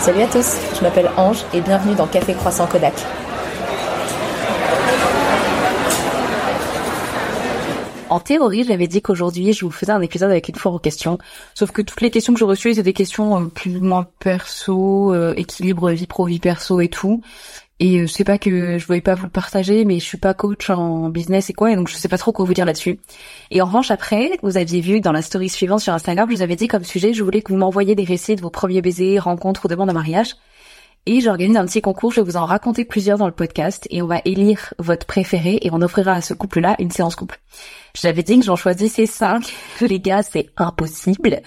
Salut à tous, je m'appelle Ange et bienvenue dans Café Croissant Kodak. En théorie, j'avais dit qu'aujourd'hui, je vous faisais un épisode avec une foire aux questions. Sauf que toutes les questions que j'ai reçues, c'est des questions euh, plus ou moins perso, euh, équilibre vie pro, vie perso et tout. Et euh, c'est pas que je voulais pas vous le partager, mais je suis pas coach en business et quoi, et donc je sais pas trop quoi vous dire là-dessus. Et en revanche, après, vous aviez vu dans la story suivante sur Instagram, je vous avais dit comme sujet, je voulais que vous m'envoyiez des récits de vos premiers baisers, rencontres ou demandes de mariage. Et j'organise un petit concours, je vais vous en raconter plusieurs dans le podcast et on va élire votre préféré et on offrira à ce couple-là une séance couple. J'avais dit que j'en choisissais cinq. Les gars, c'est impossible.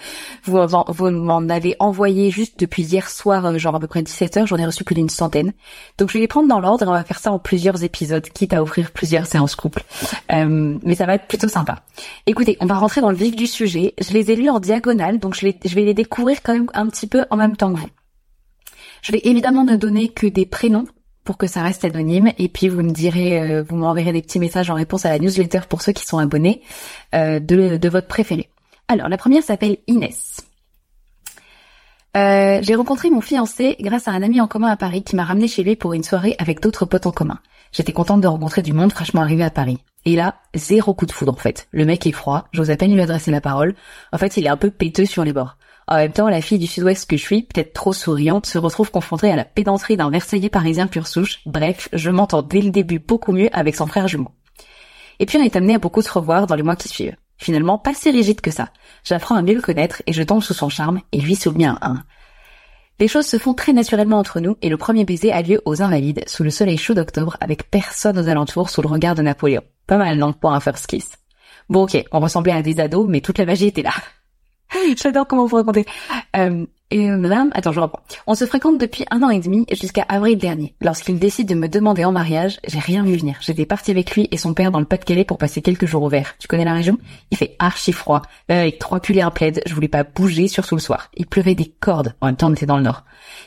Vous, vous m'en avez envoyé juste depuis hier soir, euh, genre à peu près 17 heures. J'en ai reçu plus d'une centaine. Donc je vais les prendre dans l'ordre et on va faire ça en plusieurs épisodes, quitte à offrir plusieurs séances couple. Euh, mais ça va être plutôt sympa. Écoutez, on va rentrer dans le vif du sujet. Je les ai lus en diagonale, donc je, je vais les découvrir quand même un petit peu en même temps que vous. Je vais évidemment ne donner que des prénoms pour que ça reste anonyme et puis vous me direz, euh, vous m'enverrez des petits messages en réponse à la newsletter pour ceux qui sont abonnés euh, de, votre préféré. Alors la première s'appelle Inès. Euh, j'ai rencontré mon fiancé grâce à un ami en commun à Paris qui m'a ramené chez lui pour une soirée avec d'autres potes en commun. J'étais contente de rencontrer du monde fraîchement arrivé à Paris. Et là, zéro coup de foudre en fait. Le mec est froid, j'ose à peine lui adresser la parole. En fait, il est un peu péteux sur les bords. En même temps, la fille du sud-ouest que je suis, peut-être trop souriante, se retrouve confrontée à la pédanterie d'un Versaillais parisien pur souche. Bref, je m'entends dès le début beaucoup mieux avec son frère jumeau. Et puis on est amené à beaucoup se revoir dans les mois qui suivent. Finalement, pas si rigide que ça. J'apprends à mieux le connaître et je tombe sous son charme et lui sous le un. Les choses se font très naturellement entre nous et le premier baiser a lieu aux Invalides, sous le soleil chaud d'octobre, avec personne aux alentours sous le regard de Napoléon. Pas mal, non, pour un first kiss. Bon ok, on ressemblait à des ados, mais toute la magie était là. J'adore comment vous racontez. Euh, et euh, madame, attends, je reprends. On se fréquente depuis un an et demi jusqu'à avril dernier. Lorsqu'il décide de me demander en mariage, j'ai rien vu venir. J'étais partie avec lui et son père dans le Pas-de-Calais pour passer quelques jours au vert. Tu connais la région? Il fait archi froid. avec trois pulls et un plaid, je voulais pas bouger surtout le soir. Il pleuvait des cordes. En même temps, on était dans le nord.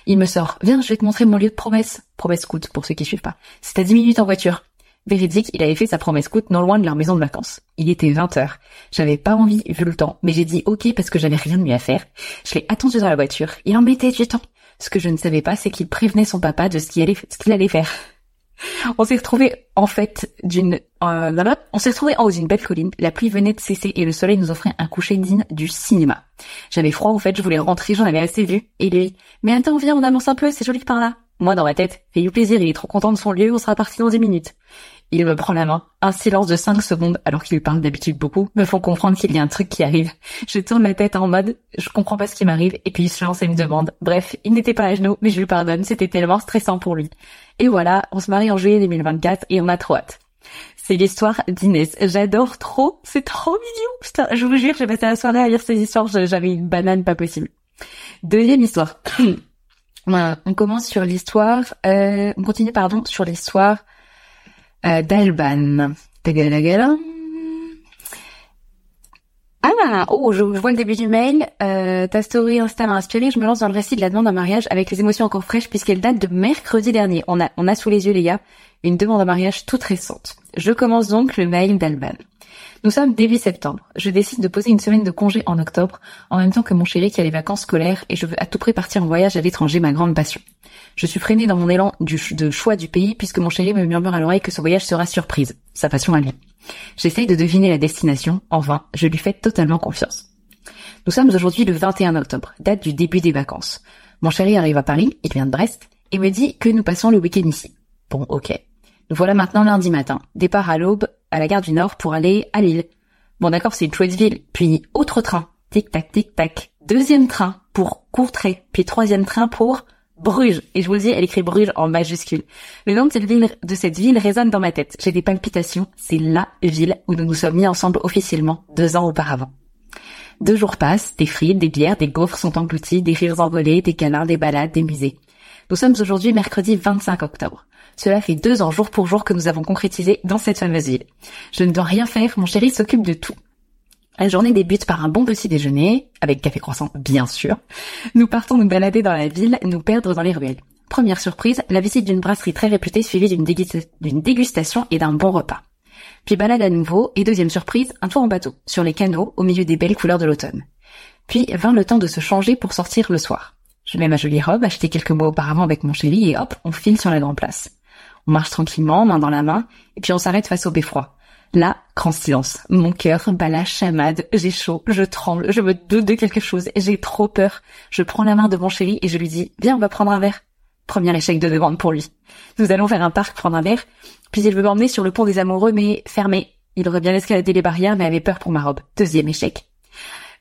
Il me sort. Viens, je vais te montrer mon lieu de promesse. Promesse scout, pour ceux qui suivent pas. C'est à 10 minutes en voiture. Véridique, il avait fait sa promesse scout non loin de leur maison de vacances. Il était 20h. J'avais pas envie, vu le temps, mais j'ai dit ok parce que j'avais rien de mieux à faire. Je l'ai attendu dans la voiture. Il embêtait du temps. Ce que je ne savais pas, c'est qu'il prévenait son papa de ce qu'il allait, faire. On s'est retrouvé en fait d'une, euh, on s'est retrouvé en haut d'une belle colline. La pluie venait de cesser et le soleil nous offrait un coucher digne du cinéma. J'avais froid au fait, je voulais rentrer, j'en avais assez vu. Et lui, mais attends, viens, on avance un peu, c'est joli par là. Moi, dans ma tête, fais-lui plaisir, il est trop content de son lieu, on sera parti dans 10 minutes. Il me prend la main. Un silence de cinq secondes, alors qu'il parle d'habitude beaucoup, me font comprendre qu'il y a un truc qui arrive. Je tourne la tête en mode, je comprends pas ce qui m'arrive, et puis il se lance et me demande. Bref, il n'était pas à genoux, mais je lui pardonne, c'était tellement stressant pour lui. Et voilà, on se marie en juillet 2024, et on a trop hâte. C'est l'histoire d'Inès. J'adore trop, c'est trop mignon. Putain, je vous jure, j'ai passé la soirée à lire ces histoires, j'avais une banane pas possible. Deuxième histoire. on commence sur l'histoire, euh, on continue, pardon, sur l'histoire euh, d'Alban. Ah, oh, je, vois le début du mail. Euh, ta story Insta m'a inspiré. Je me lance dans le récit de la demande en mariage avec les émotions encore fraîches puisqu'elle date de mercredi dernier. On a, on a sous les yeux, les gars, une demande en mariage toute récente. Je commence donc le mail d'Alban. Nous sommes début septembre. Je décide de poser une semaine de congé en octobre, en même temps que mon chéri qui a les vacances scolaires et je veux à tout prix partir en voyage à l'étranger, ma grande passion. Je suis freinée dans mon élan du, de choix du pays puisque mon chéri me murmure à l'oreille que ce voyage sera surprise, sa passion à lui. J'essaye de deviner la destination, en vain, je lui fais totalement confiance. Nous sommes aujourd'hui le 21 octobre, date du début des vacances. Mon chéri arrive à Paris, il vient de Brest, et me dit que nous passons le week-end ici. Bon, ok. Nous voilà maintenant lundi matin, départ à l'aube à la gare du Nord pour aller à Lille. Bon d'accord, c'est une chouette ville. Puis autre train, tic-tac, tic-tac. Deuxième train pour Courtrai, puis troisième train pour Bruges. Et je vous le dis, elle écrit Bruges en majuscule. Le nom de cette ville, résonne dans ma tête. J'ai des palpitations. C'est la ville où nous nous sommes mis ensemble officiellement deux ans auparavant. Deux jours passent, des frites, des bières, des gaufres sont engloutis, des rires envolés, des câlins, des balades, des musées. Nous sommes aujourd'hui mercredi 25 octobre. Cela fait deux ans jour pour jour que nous avons concrétisé dans cette fameuse ville. Je ne dois rien faire, mon chéri s'occupe de tout. La journée débute par un bon petit déjeuner, avec café croissant bien sûr. Nous partons nous balader dans la ville, nous perdre dans les ruelles. Première surprise, la visite d'une brasserie très réputée suivie d'une dégustation et d'un bon repas. Puis balade à nouveau, et deuxième surprise, un tour en bateau, sur les canaux, au milieu des belles couleurs de l'automne. Puis vint le temps de se changer pour sortir le soir. Je mets ma jolie robe, achetée quelques mois auparavant avec mon chéri, et hop, on file sur la grande place. On marche tranquillement, main dans la main, et puis on s'arrête face au beffroi. Là, grand silence. Mon cœur bat la chamade, j'ai chaud, je tremble, je me doute de quelque chose, j'ai trop peur. Je prends la main de mon chéri et je lui dis, viens, on va prendre un verre. Premier échec de demande pour lui. Nous allons faire un parc prendre un verre, puis il veut m'emmener sur le pont des amoureux, mais fermé. Il aurait bien escaladé les barrières, mais avait peur pour ma robe. Deuxième échec.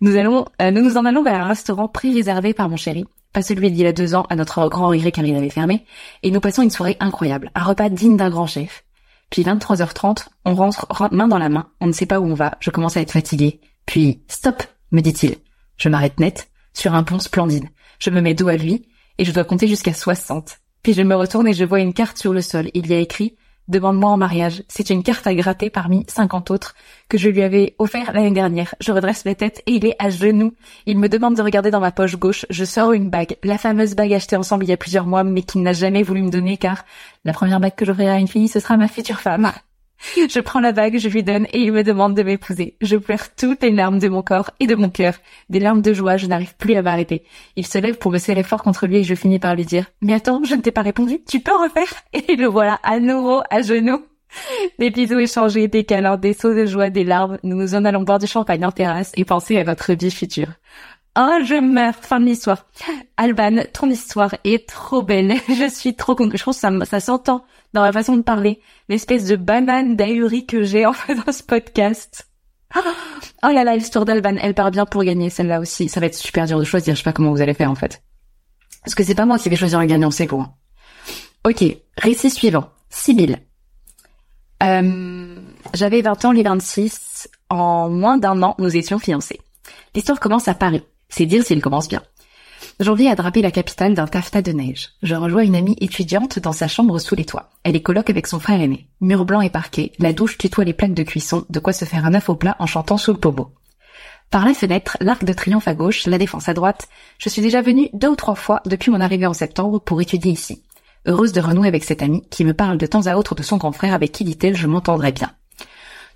Nous allons, euh, nous nous en allons vers un restaurant pré-réservé par mon chéri, pas celui d'il y a deux ans à notre grand regret car il avait fermé, et nous passons une soirée incroyable, un repas digne d'un grand chef. Puis 23h30, on rentre main dans la main, on ne sait pas où on va, je commence à être fatiguée. Puis, stop, me dit-il. Je m'arrête net, sur un pont splendide. Je me mets dos à lui, et je dois compter jusqu'à 60. Puis je me retourne et je vois une carte sur le sol. Il y a écrit Demande-moi en mariage. C'est une carte à gratter parmi 50 autres que je lui avais offert l'année dernière. Je redresse la tête et il est à genoux. Il me demande de regarder dans ma poche gauche. Je sors une bague, la fameuse bague achetée ensemble il y a plusieurs mois, mais qu'il n'a jamais voulu me donner car la première bague que j'offrirai à une fille, ce sera ma future femme. Je prends la bague, je lui donne et il me demande de m'épouser. Je pleure toutes les larmes de mon corps et de mon cœur. Des larmes de joie, je n'arrive plus à m'arrêter. Il se lève pour me serrer fort contre lui et je finis par lui dire « Mais attends, je ne t'ai pas répondu, tu peux refaire ?» Et le voilà à nouveau à genoux. Des bisous échangés, des câlins, des sauts de joie, des larmes. Nous nous en allons boire du champagne en terrasse et penser à notre vie future. Oh, je meurs. Fin de l'histoire. Alban, ton histoire est trop belle. Je suis trop contente. Je pense que ça, ça s'entend dans la façon de parler. L'espèce de banane d'ahurie que j'ai en fait dans ce podcast. Oh là là, l'histoire d'Alban, elle part bien pour gagner celle-là aussi. Ça va être super dur de choisir. Je sais pas comment vous allez faire en fait. Parce que c'est pas moi qui vais choisir le gagnant, c'est quoi. Ok, récit suivant. Sibylle. Euh, j'avais 20 ans les 26. En moins d'un an, nous étions fiancés. L'histoire commence à Paris. C'est dire s'il commence bien. Janvier a drapé la capitale d'un taffetas de neige. Je rejoins une amie étudiante dans sa chambre sous les toits. Elle est coloc avec son frère aîné. Mur blanc et parquet, la douche tutoie les plaques de cuisson, de quoi se faire un œuf au plat en chantant sous le pommeau. Par la fenêtre, l'arc de triomphe à gauche, la défense à droite, je suis déjà venue deux ou trois fois depuis mon arrivée en septembre pour étudier ici. Heureuse de renouer avec cette amie qui me parle de temps à autre de son grand frère avec qui, dit-elle, je m'entendrai bien.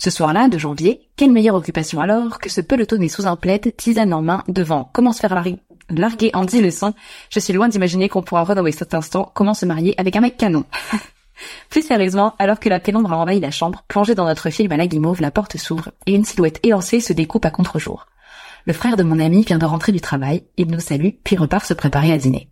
Ce soir-là, de janvier, quelle meilleure occupation alors que se pelotonner sous un plaid, tisane en main, devant comment se faire larguer en dix leçons? Je suis loin d'imaginer qu'on pourra renouer cet instant comment se marier avec un mec canon. Plus sérieusement, alors que la pénombre a envahi la chambre, plongée dans notre film à la guimauve, la porte s'ouvre et une silhouette élancée se découpe à contre-jour. Le frère de mon ami vient de rentrer du travail, il nous salue, puis repart se préparer à dîner.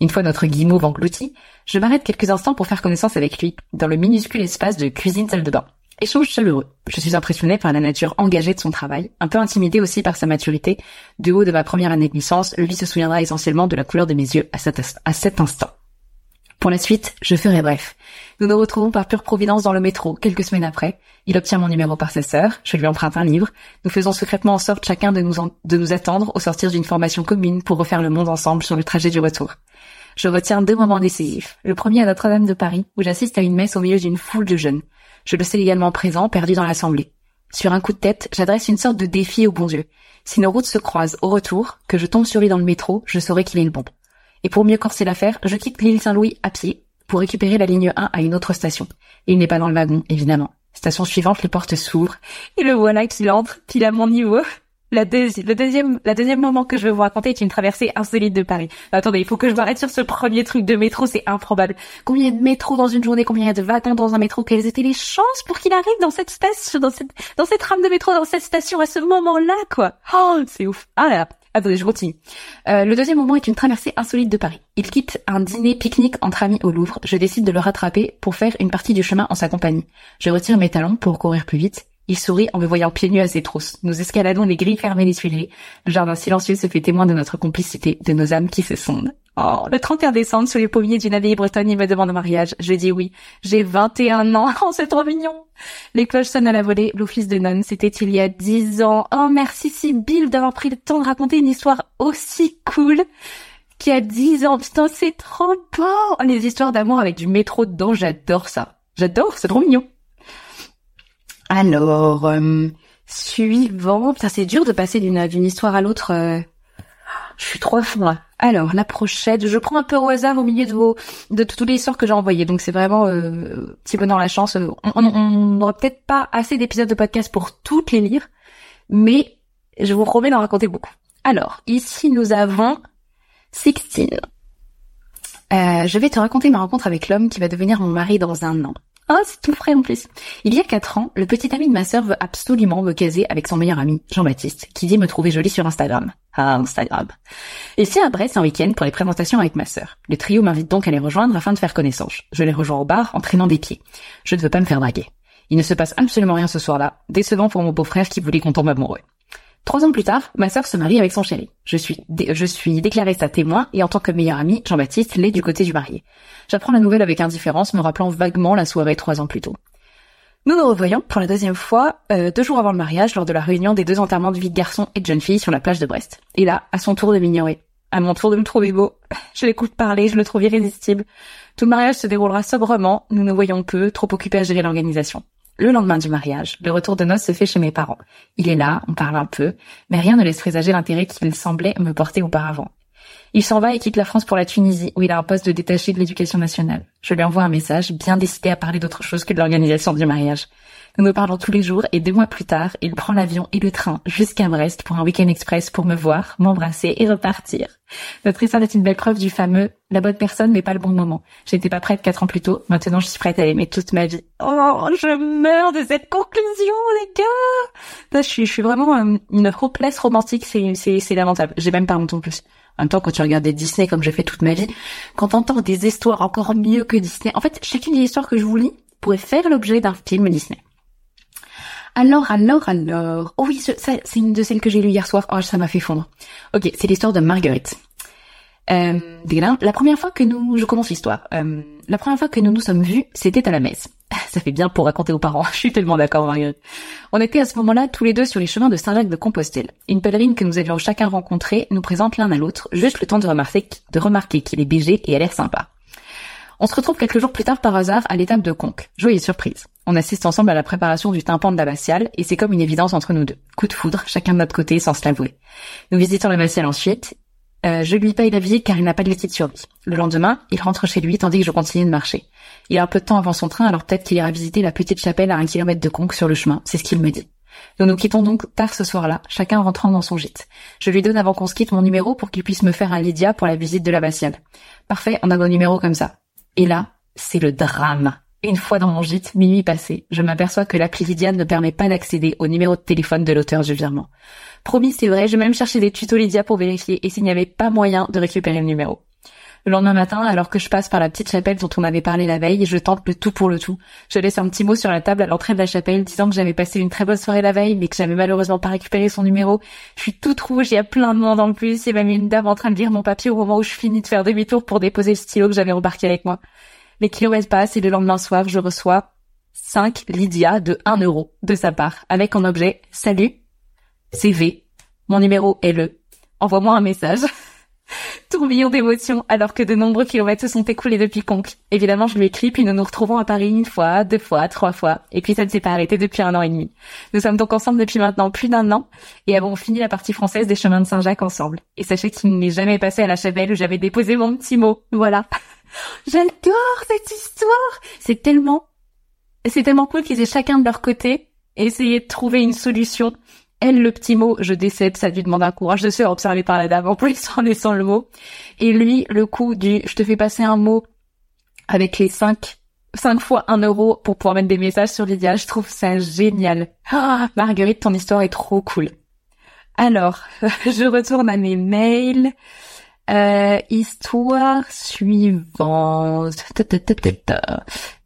Une fois notre guimauve englouti, je m'arrête quelques instants pour faire connaissance avec lui, dans le minuscule espace de cuisine-salle de bain. Échange chaleureux. Je suis impressionnée par la nature engagée de son travail, un peu intimidée aussi par sa maturité. Du haut de ma première année de licence, lui se souviendra essentiellement de la couleur de mes yeux à cet, instant. Pour la suite, je ferai bref. Nous nous retrouvons par pure providence dans le métro, quelques semaines après. Il obtient mon numéro par sa sœur, je lui emprunte un livre. Nous faisons secrètement en sorte chacun de nous, de nous attendre au sortir d'une formation commune pour refaire le monde ensemble sur le trajet du retour. Je retiens deux moments décisifs. Le premier à Notre-Dame de Paris, où j'assiste à une messe au milieu d'une foule de jeunes. Je le sais également présent, perdu dans l'assemblée. Sur un coup de tête, j'adresse une sorte de défi au bon Dieu. Si nos routes se croisent au retour, que je tombe sur lui dans le métro, je saurai qu'il est le bon. Et pour mieux corser l'affaire, je quitte l'île Saint-Louis à pied pour récupérer la ligne 1 à une autre station. il n'est pas dans le wagon, évidemment. Station suivante, les portes s'ouvrent, et le voilà qui entre, pile à mon niveau. La le deuxième, la deuxième moment que je vais vous raconter est une traversée insolite de Paris. attendez, il faut que je m'arrête sur ce premier truc de métro, c'est improbable. Combien de métro dans une journée, combien de wagons dans un métro, quelles étaient les chances pour qu'il arrive dans cette station, dans cette, dans cette rame de métro, dans cette station à ce moment-là, quoi? Oh, c'est ouf. Ah là, Attendez, je continue. Euh, le deuxième moment est une traversée insolite de Paris. Il quitte un dîner pique-nique entre amis au Louvre. Je décide de le rattraper pour faire une partie du chemin en sa compagnie. Je retire mes talons pour courir plus vite. Il sourit en me voyant pieds nus à ses trousses. Nous escaladons les grilles fermées tuileries. Le jardin silencieux se fait témoin de notre complicité, de nos âmes qui se sondent. Oh, le 31 décembre, sur les pommiers d'une abbaye bretonne, il me demande mariage. Je dis oui. J'ai 21 ans. Oh, c'est trop mignon. Les cloches sonnent à la volée. L'office de nonne, c'était il y a 10 ans. Oh, merci Sibylle d'avoir pris le temps de raconter une histoire aussi cool qui a 10 ans. Putain, c'est trop beau. Les histoires d'amour avec du métro dedans, j'adore ça. J'adore, c'est trop mignon. Alors, euh, suivant. Putain, c'est dur de passer d'une d'une histoire à l'autre. Euh. Je suis trop fond Alors, la prochaine, je prends un peu au hasard au milieu de vos de toutes les histoires que j'ai envoyées. Donc c'est vraiment euh, petit bonheur la chance. On n'aura peut-être pas assez d'épisodes de podcast pour toutes les lire, mais je vous promets d'en raconter beaucoup. Alors, ici nous avons Sixteen. Euh, je vais te raconter ma rencontre avec l'homme qui va devenir mon mari dans un an. Oh, c'est tout frais en plus. Il y a quatre ans, le petit ami de ma sœur veut absolument me caser avec son meilleur ami, Jean-Baptiste, qui dit me trouver jolie sur Instagram. Ah, Instagram. C'est à Brest un week-end pour les présentations avec ma sœur. Le trio m'invite donc à les rejoindre afin de faire connaissance. Je les rejoins au bar en traînant des pieds. Je ne veux pas me faire draguer. Il ne se passe absolument rien ce soir-là, décevant pour mon beau-frère qui voulait qu'on tombe amoureux. Trois ans plus tard, ma sœur se marie avec son chéri. Je suis, je suis déclarée sa témoin et en tant que meilleur ami, Jean-Baptiste l'est du côté du marié. J'apprends la nouvelle avec indifférence, me rappelant vaguement la soirée trois ans plus tôt. Nous nous revoyons pour la deuxième fois euh, deux jours avant le mariage lors de la réunion des deux enterrements de vie de garçon et de jeune fille sur la plage de Brest. Et là, à son tour de m'ignorer. À mon tour de me trouver beau. Je l'écoute parler, je le trouve irrésistible. Tout le mariage se déroulera sobrement, nous nous voyons peu, trop occupés à gérer l'organisation. Le lendemain du mariage, le retour de noces se fait chez mes parents. Il est là, on parle un peu, mais rien ne laisse présager l'intérêt qu'il semblait me porter auparavant. Il s'en va et quitte la France pour la Tunisie, où il a un poste de détaché de l'éducation nationale. Je lui envoie un message, bien décidé à parler d'autre chose que de l'organisation du mariage. Nous nous parlons tous les jours et deux mois plus tard, il prend l'avion et le train jusqu'à Brest pour un week-end express pour me voir, m'embrasser et repartir. Notre histoire est une belle preuve du fameux « la bonne personne mais pas le bon moment ». J'étais pas prête quatre ans plus tôt, maintenant je suis prête à l'aimer toute ma vie. Oh, je meurs de cette conclusion, les gars je suis, vraiment euh, une hopeless romantique, c'est, c'est, c'est lamentable. J'ai même pas honte en plus. En même temps, quand tu regardes des Disney comme j'ai fait toute ma vie, quand t'entends des histoires encore mieux que Disney, en fait, chacune des histoires que je vous lis pourrait faire l'objet d'un film Disney. Alors, alors, alors. Oh oui, ça, c'est une de celles que j'ai lues hier soir. Oh, ça m'a fait fondre. Ok, c'est l'histoire de Marguerite. Euh, la première fois que nous, je commence l'histoire. Euh, la première fois que nous nous sommes vus, c'était à la messe. Ça fait bien pour raconter aux parents. Je suis tellement d'accord, Marguerite. On était à ce moment-là tous les deux sur les chemins de Saint-Jacques de Compostelle. Une pèlerine que nous avions chacun rencontrée nous présente l'un à l'autre, juste le temps de remarquer, de remarquer qu'il est BG et a l'air sympa. On se retrouve quelques jours plus tard par hasard à l'étape de Conques. Joyeuse surprise. On assiste ensemble à la préparation du tympan de l'abbatiale et c'est comme une évidence entre nous deux. Coup de foudre, chacun de notre côté sans se l'avouer. Nous visitons l'abbatiale ensuite. Euh, je lui paye la visite car il n'a pas de liquide sur lui. Le lendemain, il rentre chez lui tandis que je continue de marcher. Il a un peu de temps avant son train alors peut-être qu'il ira visiter la petite chapelle à un kilomètre de Conques sur le chemin, c'est ce qu'il me dit. Nous nous quittons donc tard ce soir-là, chacun rentrant dans son gîte. Je lui donne avant qu'on se quitte mon numéro pour qu'il puisse me faire un Lydia pour la visite de l'abbatiale. Parfait, on a mon numéro comme ça. Et là, c'est le drame. Une fois dans mon gîte, minuit passé, je m'aperçois que l'appli Lydia ne permet pas d'accéder au numéro de téléphone de l'auteur du virement. Promis, c'est vrai, j'ai même cherché des tutos Lydia pour vérifier et s'il n'y avait pas moyen de récupérer le numéro. Le lendemain matin, alors que je passe par la petite chapelle dont on avait parlé la veille, je tente le tout pour le tout. Je laisse un petit mot sur la table à l'entrée de la chapelle disant que j'avais passé une très bonne soirée la veille, mais que j'avais malheureusement pas récupéré son numéro. Je suis toute rouge, il y a plein de monde en plus, et même une dame en train de lire mon papier au moment où je finis de faire demi-tour pour déposer le stylo que j'avais embarqué avec moi. Les kilomètres passent et le lendemain soir, je reçois 5 Lydia de 1 euro de sa part, avec en objet « Salut, CV, mon numéro est le, envoie-moi un message ». Tourbillon d'émotions alors que de nombreux kilomètres se sont écoulés depuis Conques. Évidemment, je lui écris puis nous nous retrouvons à Paris une fois, deux fois, trois fois, et puis ça ne s'est pas arrêté depuis un an et demi. Nous sommes donc ensemble depuis maintenant plus d'un an et avons fini la partie française des chemins de Saint-Jacques ensemble. Et sachez qu'il n'est jamais passé à la Chapelle où j'avais déposé mon petit mot. Voilà. J'adore cette histoire. C'est tellement, c'est tellement cool qu'ils aient chacun de leur côté essayé de trouver une solution. Elle, le petit mot, je décède, ça lui demande un courage de se faire observer par la dame en plus en laissant le mot. Et lui, le coup du, je te fais passer un mot avec les cinq, cinq fois un euro pour pouvoir mettre des messages sur Lydia. Je trouve ça génial. Ah, Marguerite, ton histoire est trop cool. Alors, je retourne à mes mails. Euh, histoire suivante.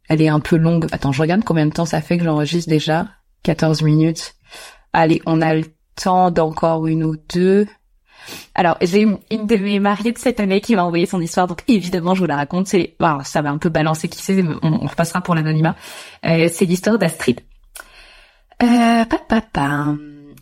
Elle est un peu longue. Attends, je regarde combien de temps ça fait que j'enregistre déjà. 14 minutes. Allez, on a le temps d'encore une ou deux. Alors, j'ai une de mes mariées de cette année qui m'a envoyé son histoire, donc évidemment, je vous la raconte. C'est, ça va un peu balancer qui c'est, on, on repassera pour l'anonymat. Euh, c'est l'histoire d'Astrid. Euh, papa.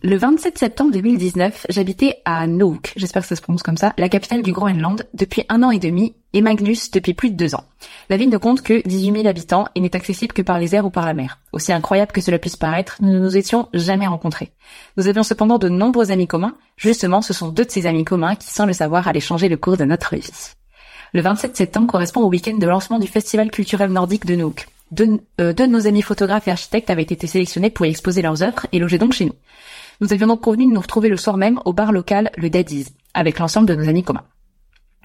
Le 27 septembre 2019, j'habitais à Nuuk, j'espère que ça se prononce comme ça, la capitale du Groenland, depuis un an et demi, et Magnus depuis plus de deux ans. La ville ne compte que 18 000 habitants et n'est accessible que par les airs ou par la mer. Aussi incroyable que cela puisse paraître, nous ne nous étions jamais rencontrés. Nous avions cependant de nombreux amis communs. Justement, ce sont deux de ces amis communs qui, sans le savoir, allaient changer le cours de notre vie. Le 27 septembre correspond au week-end de lancement du festival culturel nordique de Nuuk. Deux, euh, deux de nos amis photographes et architectes avaient été sélectionnés pour y exposer leurs œuvres et loger donc chez nous. Nous avions donc convenu de nous retrouver le soir même au bar local Le Daddy's, avec l'ensemble de nos amis communs.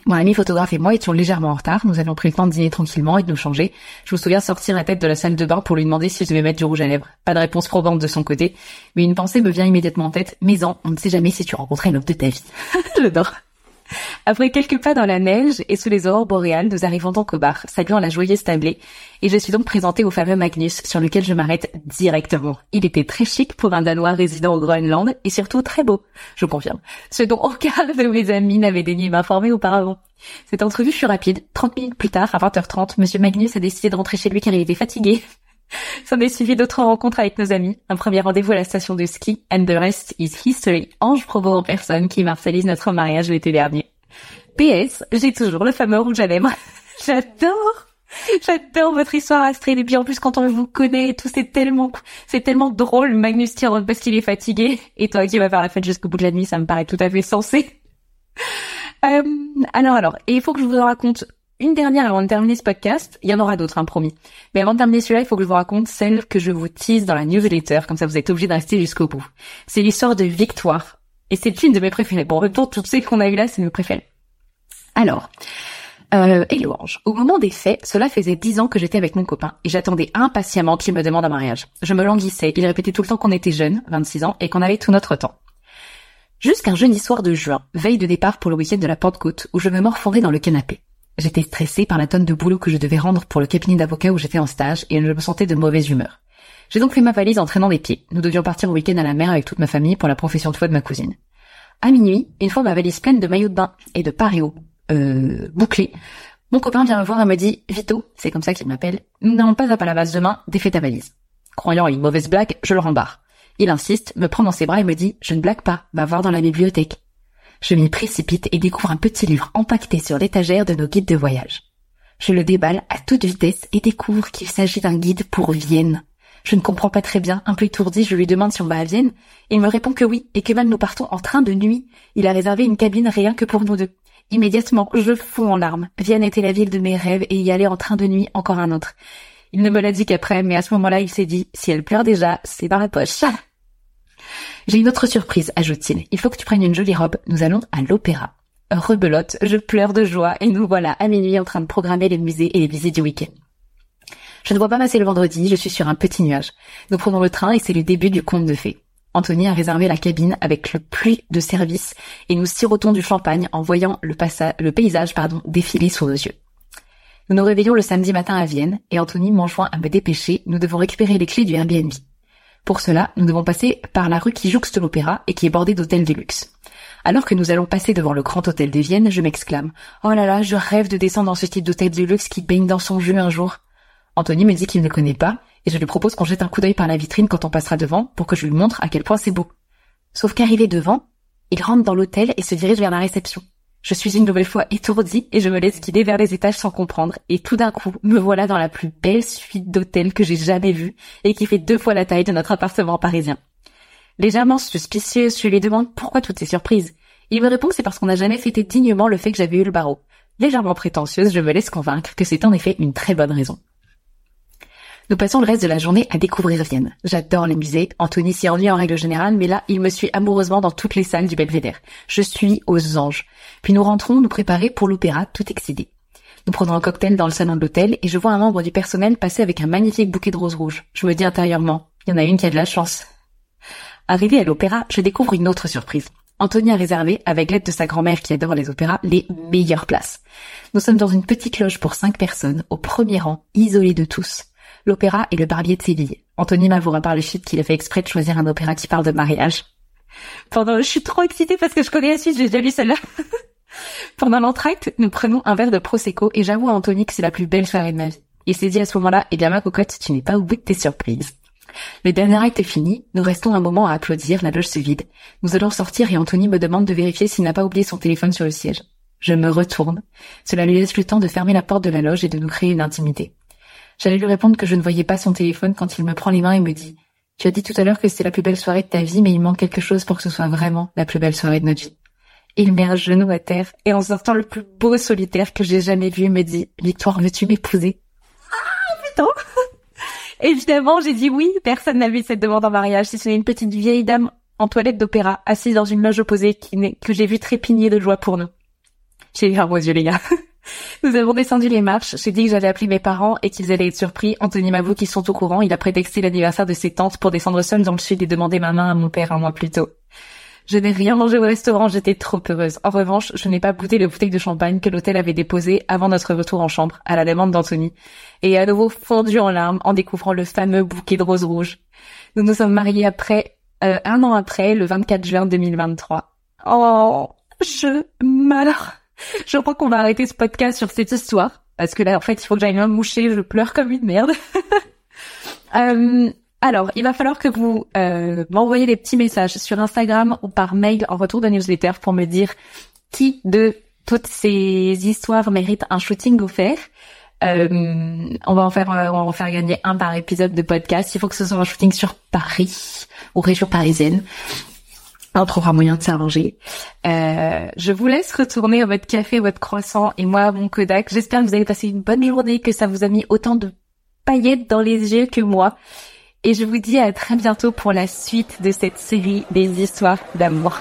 Mon ami photographe et moi étions légèrement en retard. Nous avions pris le temps de dîner tranquillement et de nous changer. Je me souviens sortir la tête de la salle de bain pour lui demander si je devais mettre du rouge à lèvres. Pas de réponse probante de son côté, mais une pensée me vient immédiatement en tête. Mais on ne sait jamais si tu rencontrais l'homme de ta vie. J'adore. Après quelques pas dans la neige et sous les aurores boréales, nous arrivons donc au bar, saluant la joyeuse tablée, et je suis donc présentée au fameux Magnus, sur lequel je m'arrête directement. Il était très chic pour un Danois résident au Groenland, et surtout très beau, je confirme. Ce dont aucun de mes amis n'avait daigné m'informer auparavant. Cette entrevue fut rapide. 30 minutes plus tard, à 20h30, Monsieur Magnus a décidé de rentrer chez lui car il était fatigué. S'en est suivi d'autres rencontres avec nos amis. Un premier rendez-vous à la station de ski, and the rest is history. Ange Provo en personne qui martialise notre mariage l'été dernier. PS, j'ai toujours le fameux rouge à lèvres. J'adore J'adore votre histoire Astrid et puis en plus quand on vous connaît et tout c'est tellement c'est tellement drôle Magnus qui rentre parce qu'il est fatigué et toi qui vas faire la fête jusqu'au bout de la nuit ça me paraît tout à fait sensé. Euh, alors alors et il faut que je vous raconte une dernière avant de terminer ce podcast. Il y en aura d'autres, hein, promis. Mais avant de terminer celui-là, il faut que je vous raconte celle que je vous tease dans la newsletter, comme ça vous êtes obligé de rester jusqu'au bout. C'est l'histoire de Victoire. Et c'est une de mes préférées. Bon, temps, toutes celles qu'on a eu là, c'est mes préférées. Alors, euh, et Orange. Au moment des faits, cela faisait dix ans que j'étais avec mon copain et j'attendais impatiemment qu'il me demande un mariage. Je me languissais, il répétait tout le temps qu'on était jeunes, 26 ans, et qu'on avait tout notre temps. Jusqu'un jeudi soir de juin, veille de départ pour le week-end de la Pentecôte, où je me morfondais dans le canapé. J'étais stressée par la tonne de boulot que je devais rendre pour le cabinet d'avocat où j'étais en stage et je me sentais de mauvaise humeur. J'ai donc pris ma valise en traînant des pieds. Nous devions partir au week-end à la mer avec toute ma famille pour la profession de foi de ma cousine. À minuit, une fois ma valise pleine de maillots de bain et de paréo euh, bouclés, mon copain vient me voir et me dit « Vito, c'est comme ça qu'il m'appelle, nous n'allons pas à la base demain, défais ta valise. » Croyant à une mauvaise blague, je le rembarre. Il insiste, me prend dans ses bras et me dit « Je ne blague pas, va voir dans la bibliothèque. » Je m'y précipite et découvre un petit livre empaqueté sur l'étagère de nos guides de voyage. Je le déballe à toute vitesse et découvre qu'il s'agit d'un guide pour Vienne. Je ne comprends pas très bien, un peu étourdi, je lui demande si on va à Vienne. Il me répond que oui, et que même nous partons en train de nuit. Il a réservé une cabine rien que pour nous deux. Immédiatement, je fonds en larmes. Vienne était la ville de mes rêves et y aller en train de nuit encore un autre. Il ne me l'a dit qu'après, mais à ce moment-là, il s'est dit, si elle pleure déjà, c'est dans la poche. J'ai une autre surprise, ajoute-t-il. Il faut que tu prennes une jolie robe. Nous allons à l'opéra. Rebelote, je pleure de joie et nous voilà à minuit en train de programmer les musées et les visites du week-end. Je ne vois pas passer le vendredi, je suis sur un petit nuage. Nous prenons le train et c'est le début du conte de fées. Anthony a réservé la cabine avec le pluie de service et nous sirotons du champagne en voyant le, paysage défiler sous nos yeux. Nous nous réveillons le samedi matin à Vienne et Anthony m'enjoint à me dépêcher, nous devons récupérer les clés du Airbnb. Pour cela, nous devons passer par la rue qui jouxte l'opéra et qui est bordée d'hôtels de luxe. Alors que nous allons passer devant le grand hôtel de Vienne, je m'exclame « Oh là là, je rêve de descendre dans ce type d'hôtel de luxe qui baigne dans son jus un jour !» Anthony me dit qu'il ne connaît pas et je lui propose qu'on jette un coup d'œil par la vitrine quand on passera devant pour que je lui montre à quel point c'est beau. Sauf qu'arrivé devant, il rentre dans l'hôtel et se dirige vers la réception. Je suis une nouvelle fois étourdie et je me laisse guider vers les étages sans comprendre. Et tout d'un coup, me voilà dans la plus belle suite d'hôtels que j'ai jamais vue et qui fait deux fois la taille de notre appartement parisien. Légèrement suspicieuse, je lui demande pourquoi toutes ces surprises. Il me répond que c'est parce qu'on n'a jamais fêté dignement le fait que j'avais eu le barreau. Légèrement prétentieuse, je me laisse convaincre que c'est en effet une très bonne raison. Nous passons le reste de la journée à découvrir Vienne. J'adore les musées. Anthony s'y ennuie en règle générale, mais là, il me suit amoureusement dans toutes les salles du Belvédère. Je suis aux anges. Puis nous rentrons nous préparer pour l'opéra, tout excédé. Nous prenons un cocktail dans le salon de l'hôtel et je vois un membre du personnel passer avec un magnifique bouquet de roses rouges. Je me dis intérieurement, il y en a une qui a de la chance. Arrivé à l'opéra, je découvre une autre surprise. Anthony a réservé, avec l'aide de sa grand-mère qui adore les opéras, les meilleures places. Nous sommes dans une petite loge pour cinq personnes, au premier rang, isolés de tous l'opéra et le barbier de Séville. Anthony m'avouera par le chute qu'il a fait exprès de choisir un opéra qui parle de mariage. Pendant, je suis trop excitée parce que je connais la suite, j'ai déjà lu celle-là. Pendant l'entracte, nous prenons un verre de prosecco et j'avoue à Anthony que c'est la plus belle soirée de ma vie. Il s'est dit à ce moment-là, eh bien ma cocotte, tu n'es pas au bout de tes surprises. Le dernier acte est fini, nous restons un moment à applaudir, la loge se vide. Nous allons sortir et Anthony me demande de vérifier s'il n'a pas oublié son téléphone sur le siège. Je me retourne. Cela lui laisse le temps de fermer la porte de la loge et de nous créer une intimité. J'allais lui répondre que je ne voyais pas son téléphone quand il me prend les mains et me dit Tu as dit tout à l'heure que c'était la plus belle soirée de ta vie, mais il manque quelque chose pour que ce soit vraiment la plus belle soirée de notre vie. Il met un genou à terre et en sortant le plus beau solitaire que j'ai jamais vu, me dit Victoire, veux-tu m'épouser? Ah putain Évidemment, j'ai dit oui. Personne n'a vu cette demande en mariage, si ce n'est une petite vieille dame en toilette d'opéra, assise dans une loge opposée, que j'ai vu trépigner de joie pour nous. J'ai eu un beau Dieu, les gars. Nous avons descendu les marches. J'ai dit que j'allais appeler mes parents et qu'ils allaient être surpris. Anthony m'avoue qu'ils sont au courant. Il a prétexté l'anniversaire de ses tantes pour descendre seul dans le sud et demander ma main à mon père un mois plus tôt. Je n'ai rien mangé au restaurant, j'étais trop heureuse. En revanche, je n'ai pas goûté le bouteille de champagne que l'hôtel avait déposé avant notre retour en chambre, à la demande d'Anthony, et à nouveau fondu en larmes en découvrant le fameux bouquet de roses rouges. Nous nous sommes mariés après, euh, un an après, le 24 juin 2023. Oh, je malheur. Je crois qu'on va arrêter ce podcast sur cette histoire. Parce que là, en fait, il faut que j'aille me moucher, je pleure comme une merde. euh, alors, il va falloir que vous euh, m'envoyez des petits messages sur Instagram ou par mail en retour de newsletter pour me dire qui de toutes ces histoires mérite un shooting offert. Euh, on va en faire, euh, on va en faire gagner un par épisode de podcast. Il faut que ce soit un shooting sur Paris ou région parisienne. On trouvera moyen de s'arranger. Euh, je vous laisse retourner à votre café, votre croissant et moi à mon Kodak. J'espère que vous avez passé une bonne journée, que ça vous a mis autant de paillettes dans les yeux que moi. Et je vous dis à très bientôt pour la suite de cette série des histoires d'amour.